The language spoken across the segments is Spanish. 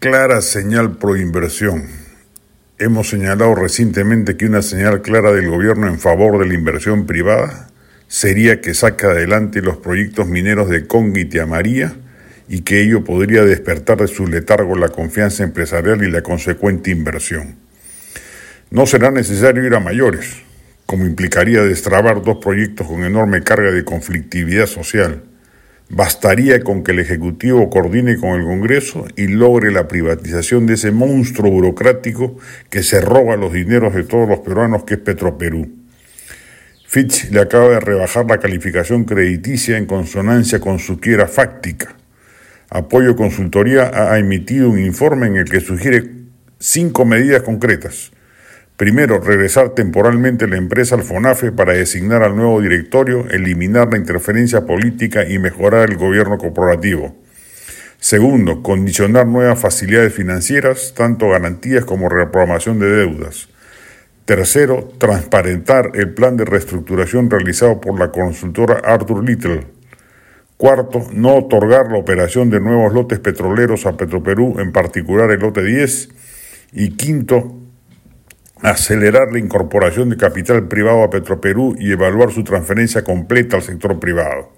Clara señal pro inversión. Hemos señalado recientemente que una señal clara del gobierno en favor de la inversión privada sería que saca adelante los proyectos mineros de Conga y Tiamaría y que ello podría despertar de su letargo la confianza empresarial y la consecuente inversión. No será necesario ir a mayores, como implicaría destrabar dos proyectos con enorme carga de conflictividad social Bastaría con que el Ejecutivo coordine con el Congreso y logre la privatización de ese monstruo burocrático que se roba los dineros de todos los peruanos que es Petroperú. Fitch le acaba de rebajar la calificación crediticia en consonancia con su quiera fáctica. Apoyo Consultoría ha emitido un informe en el que sugiere cinco medidas concretas Primero, regresar temporalmente la empresa al FONAFE para designar al nuevo directorio, eliminar la interferencia política y mejorar el gobierno corporativo. Segundo, condicionar nuevas facilidades financieras, tanto garantías como reprogramación de deudas. Tercero, transparentar el plan de reestructuración realizado por la consultora Arthur Little. Cuarto, no otorgar la operación de nuevos lotes petroleros a Petroperú, en particular el lote 10. Y quinto, acelerar la incorporación de capital privado a Petroperú y evaluar su transferencia completa al sector privado.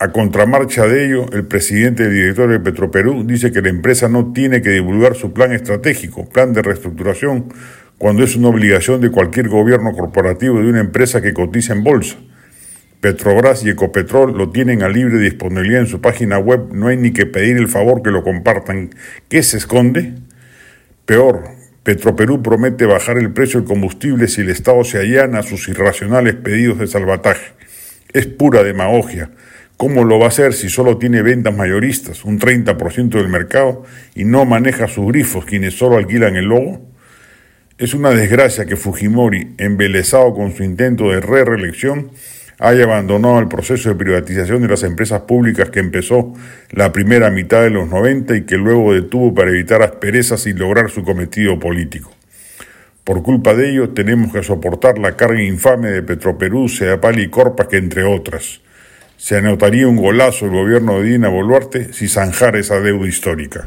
A contramarcha de ello, el presidente y director de Petroperú dice que la empresa no tiene que divulgar su plan estratégico, plan de reestructuración, cuando es una obligación de cualquier gobierno corporativo de una empresa que cotiza en bolsa. Petrobras y Ecopetrol lo tienen a libre disponibilidad en su página web, no hay ni que pedir el favor que lo compartan. ¿Qué se esconde? Peor, Petroperú promete bajar el precio del combustible si el Estado se allana a sus irracionales pedidos de salvataje. Es pura demagogia. ¿Cómo lo va a hacer si solo tiene ventas mayoristas, un 30% del mercado, y no maneja sus grifos quienes solo alquilan el logo? Es una desgracia que Fujimori, embelesado con su intento de re-reelección, haya abandonado el proceso de privatización de las empresas públicas que empezó la primera mitad de los 90 y que luego detuvo para evitar asperezas y lograr su cometido político. Por culpa de ello, tenemos que soportar la carga infame de Petroperú, Sedapal y Corpa, que entre otras. Se anotaría un golazo el gobierno de Dina Boluarte si zanjara esa deuda histórica.